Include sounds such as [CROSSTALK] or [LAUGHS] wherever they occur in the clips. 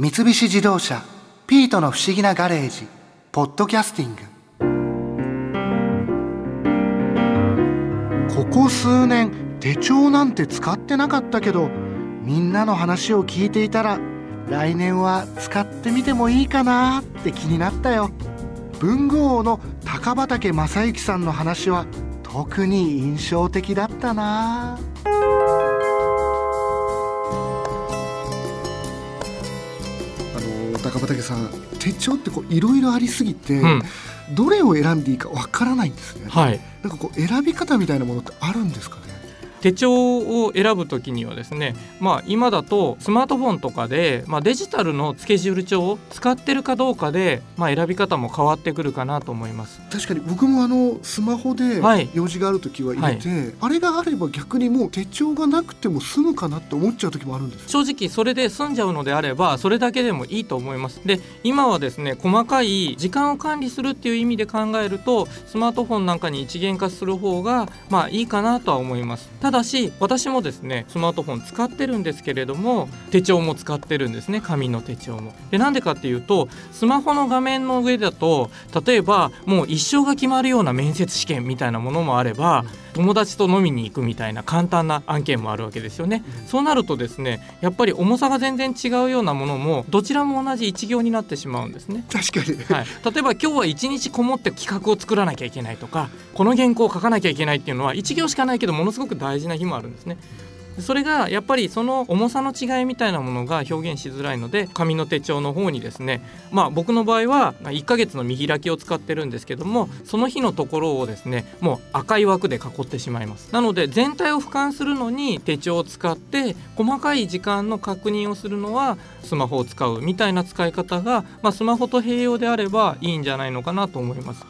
三菱自動車「ピートの不思議なガレージ」「ポッドキャスティング」ここ数年手帳なんて使ってなかったけどみんなの話を聞いていたら来年は使ってみてもいいかなって気になったよ。文具王の高畑正幸さんの話は特に印象的だったなあ高畑さん手帳ってこういろいろありすぎて、うん。どれを選んでいいかわからないんですね、はい、なんかこう選び方みたいなものってあるんですかね？手帳を選ぶときにはですね、まあ、今だとスマートフォンとかで、まあ、デジタルのスケジュール帳を使ってるかどうかで、まあ、選び方も変わってくるかなと思います。確かに僕もあのスマホではい。用事がある時は入れて、あれがあれば逆にもう手帳がなくても済むかなって思っちゃう時もあるんです正直それで済んじゃうのであればそれだけでもいいと思います。で今はですね細かい時間を管理するっていう意味で考えるとスマートフォンなんかに一元化する方がまあいいかなとは思いますただし私もですねスマートフォン使ってるんですけれども手帳も使ってるんですね紙の手帳も。でなんでかっていうとスマホの画面の上だと例えばもう一生が決まるような面接試験みたいなものもあれば友達と飲みに行くみたいな簡単な案件もあるわけですよねそうなるとですねやっぱり重さが全然違うようなものもどちらも同じ一行になってしまうんですね。確かに、はい、例えば今日は一日こもって企画を作らなきゃいけないとかこの原稿を書かなきゃいけないっていうのは一行しかないけどものすごく大事な日もあるんですね。それがやっぱりその重さの違いみたいなものが表現しづらいので紙の手帳の方にですねまあ僕の場合は1ヶ月の見開きを使ってるんですけどもその日のところをですねもう赤い枠で囲ってしまいます。なので全体を俯瞰するのに手帳を使って細かい時間の確認をするのはスマホを使うみたいな使い方が、まあ、スマホと併用であればいいんじゃないのかなと思います。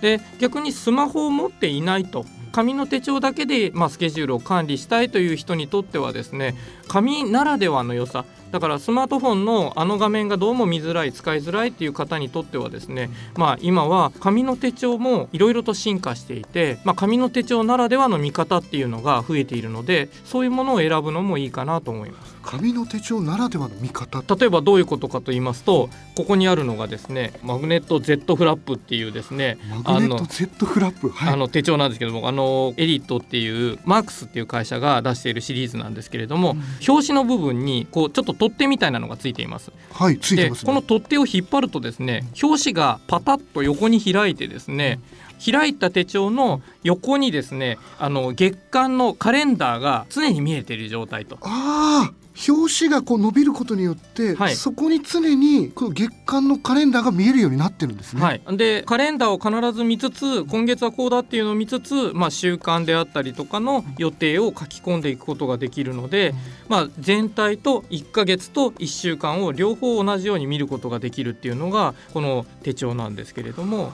で逆にスマホを持っていないと紙の手帳だけで、まあ、スケジュールを管理したいという人にとってはですね紙ならではの良さだからスマートフォンのあの画面がどうも見づらい使いづらいっていう方にとってはですねまあ今は紙の手帳もいろいろと進化していて、まあ、紙の手帳ならではの見方っていうのが増えているのでそういうものを選ぶのもいいかなと思います。紙の手帳ならではの見方。例えばどういうことかと言いますとここにあるのがですねマグネット Z フラップっていうですねマグネット Z フラップ？はい。あの手帳なんですけどもあのエリットっていうマークスっていう会社が出しているシリーズなんですけれども、表紙の部分にこうちょっと取っ手みたいなのがついています。はいついてでますね。この取っ手を引っ張るとですね表紙がパタッと横に開いてですね開いた手帳の横にですねあの月間のカレンダーが常に見えている状態と。ああ表紙がこう伸びることによって、はい。そこに常にこの月間のカレンダーが見えるようになってるんですね。はい、でカレンダーを必ず見つつ今月はこうだっていうのを見つつ、まあ、習慣であったりとかの予定を書き込んでいくことができるので、まあ、全体と1ヶ月と1週間を両方同じように見ることができるっていうのがこの手帳なんですけれども、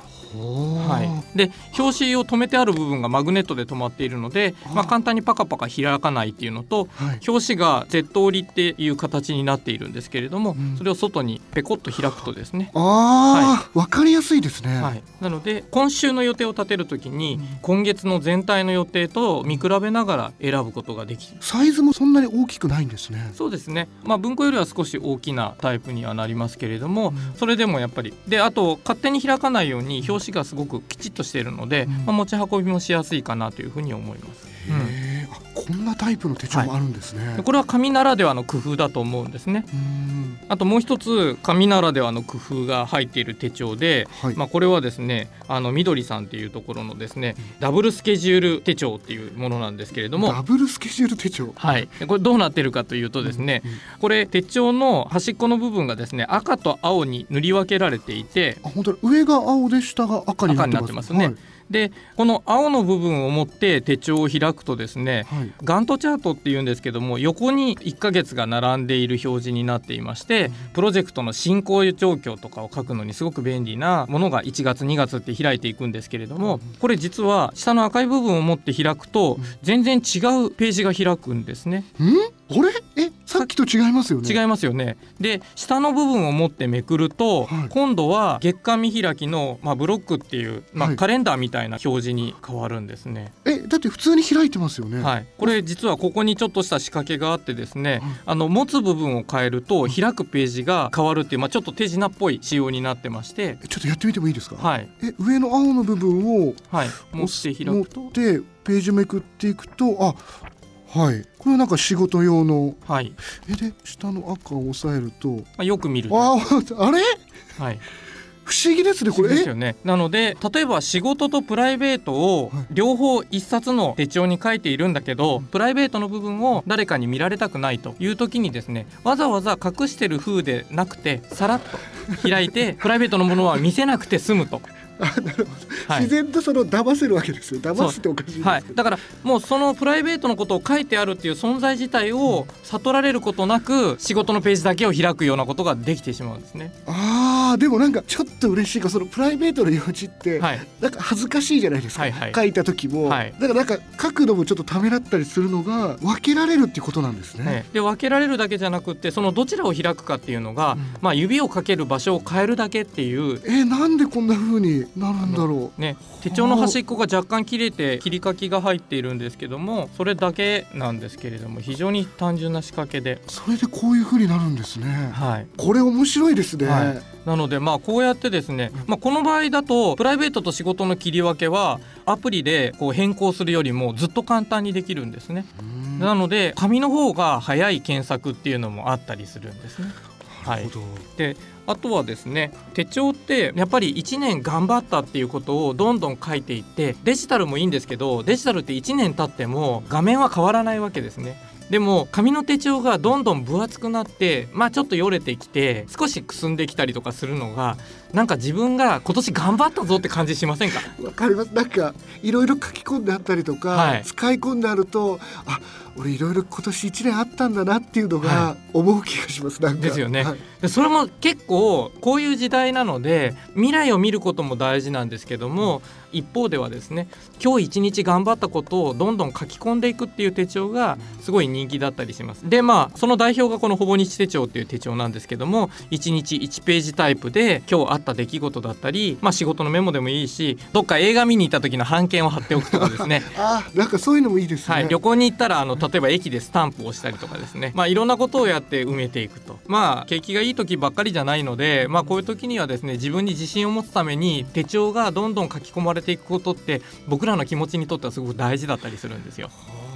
はい、で表紙を止めてある部分がマグネットで止まっているので、まあ、簡単にパカパカ開かないっていうのとはい。表紙が Z 折りっていう形になっているんですけれども、うん。それを外にペコッと開くとですね。ああ、わかりやすいですね。はい、なので今週の予定を立てるときに、うん。今月の全体の予定と見比べながら選ぶことができる。サイズもそんなに大きくないんですね。そうですね、まあ、文庫よりは少し大きなタイプにはなりますけれども、うん。それでもやっぱり。であと勝手に開かないように表紙がすごくきちっとしているので、うんまあ、持ち運びもしやすいかなというふうに思います。こんなタイプの手帳もあるんですね。でこれは紙ならではの工夫だと思うんですね。あともう一つ紙ならではの工夫が入っている手帳で、はい。まあ、これはですねあのみどりさんっていうところのですねダブルスケジュール手帳っていうものなんですけれどもダブルスケジュール手帳？はい、でこれどうなってるかというとですね、うんうん。これ手帳の端っこの部分がですね赤と青に塗り分けられていてあ本当だ。上が青で下が赤になってます。ね。はいでこの青の部分を持って手帳を開くとですねはい。ガントチャートっていうんですけども横に1ヶ月が並んでいる表示になっていましてプロジェクトの進行状況とかを書くのにすごく便利なものが1月2月って開いていくんですけれどもこれ実は下の赤い部分を持って開くと全然違うページが開くんですね。ん？あれ？え、ささっきと違いますよね。違いますよね。で下の部分を持ってめくると、はい。今度は月間見開きの、まあ、ブロックっていう、まあ、はい。カレンダーみたいな表示に変わるんですね。えだって普通に開いてますよね、はい、これ実はここにちょっとした仕掛けがあってですね、はい。あの持つ部分を変えると開くページが変わるっていう、まあ、ちょっと手品っぽい仕様になってまして、えちょっとやってみてもいいですか、はい。え上の青の部分をはい、持って開くと。ページめくっていくとあはい。これなんか仕事用の。はい。えで下の赤を押さえると。まあ、よく見ると、ああれ？はい、不思議ですねこれ。ですよね。なので例えば仕事とプライベートをはい。両方一冊の手帳に書いているんだけどプライベートの部分を誰かに見られたくないという時にですねわざわざ隠してる風でなくてさらっと開いて [LAUGHS] プライベートのものは見せなくて済むと。あなるほど、はい。自然とその騙せるわけですよ。騙すっておかしいですはい、だからもうそのプライベートのことを書いてあるっていう存在自体を悟られることなく仕事のページだけを開くようなことができてしまうんですね。あーでもなんかちょっと嬉しいかそのプライベートの用紙って、はい、なんか恥ずかしいじゃないですか、はいはい。書いた時も、はい。だからなんか書くのもちょっとためらったりするのが分けられるっていうことなんですね、ねで分けられるだけじゃなくってそのどちらを開くかっていうのが、うん。まあ、指をかける場所を変えるだけっていう。えなんでこんな風になるんだろね、手帳の端っこが若干切れて切り書きが入っているんですけどもそれだけなんですけれども非常に単純な仕掛けで、うそれでこういう風になるんですね。はい、これ面白いですね、はいなのでまあこうやってですね、まあ、この場合だとプライベートと仕事の切り分けはアプリでこう変更するよりもずっと簡単にできるんですね。うんなので紙の方が早い検索っていうのもあったりするんですね。なるほど、であとはですね手帳ってやっぱり1年頑張ったっていうことをどんどん書いていってデジタルもいいんですけどデジタルって1年経っても画面は変わらないわけですね。でも紙の手帳がどんどん分厚くなってまあちょっとよれてきて少しくすんできたりとかするのがなんか自分が今年頑張ったぞって感じしませんか？わかります。なんかいろいろ書き込んであったりとか、はい。使い込んであるとあ俺いろいろ今年一年あったんだなっていうのがは思う気がしますなんか。ですよね。はい。でそれも結構こういう時代なので未来を見ることも大事なんですけども一方ではですね今日一日頑張ったことをどんどん書き込んでいくっていう手帳がすごい人気だったりします。でまあその代表がこのほぼ日手帳っていう手帳なんですけども1日1ページタイプで今日あった出来事だったり、まあ、仕事のメモでもいいしどっか映画見に行った時の半券を貼っておくとかですね。[LAUGHS] あなんかそういうのもいいですね、はい、旅行に行ったらあの例えば駅でスタンプをしたりとかですね、まあ、いろんなことをやって埋めていくと。まあ景気がいい時ばっかりじゃないので、まあ、こういう時にはですね自分に自信を持つために手帳がどんどん書き込まれていくことって僕らの気持ちにとってはすごく大事だったりするんですよ。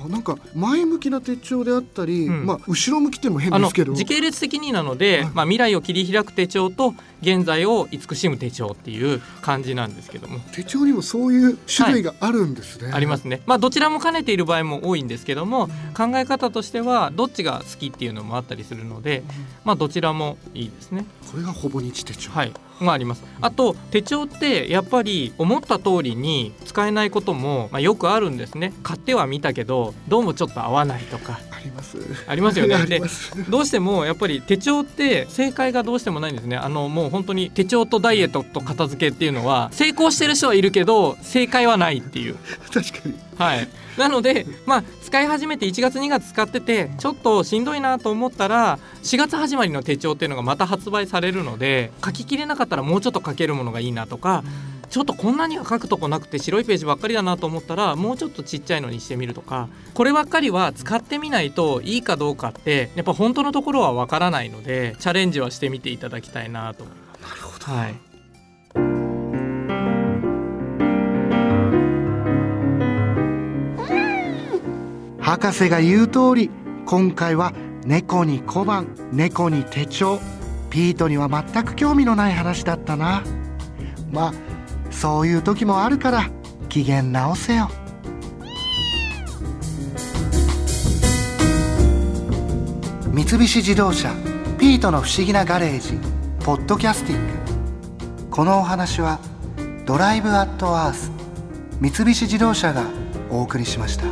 あなんか前向きな手帳であったり、うん。まあ後ろ向きっていうのも変ですけど。時系列的になので、はい。まあ、未来を切り開く手帳と現在を慈しむ手帳っていう感じなんですけども。手帳にもそういう種類があるんですね、ありますね、まあ、どちらも兼ねている場合も多いんですけども考え方としてはどっちが好きっていうのもあったりするので、まあ、どちらもいいですね。これがほぼ日手帳、はい。があります。あと手帳ってやっぱり思った通りに使えないことも、まあ、よくあるんですね。買ってはみたけどどうもちょっと合わないとか。あります。ありますよね。[LAUGHS] でどうしてもやっぱり手帳って正解がどうしてもないんですね。あのもう本当に手帳とダイエットと片付けっていうのは成功してる人はいるけど正解はないっていう。確かに。はい、なので、まあ、使い始めて1月2月使っててちょっとしんどいなと思ったら4月始まりの手帳っていうのがまた発売されるので書ききれなかったらもうちょっと書けるものがいいなとかちょっとこんなには書くとこなくて白いページばっかりだなと思ったらもうちょっとちっちゃいのにしてみるとかこればっかりは使ってみないといいかどうかってやっぱ本当のところはわからないのでチャレンジはしてみていただきたいなと。思います。なるほど。はい。博士が言う通り今回は猫に小判猫に手帳。ピートには全く興味のない話だったな。まあそういう時もあるから機嫌直せよ。三菱自動車ピートの不思議なガレージポッドキャスティング。このお話はドライブアットアース三菱自動車がお送りしました。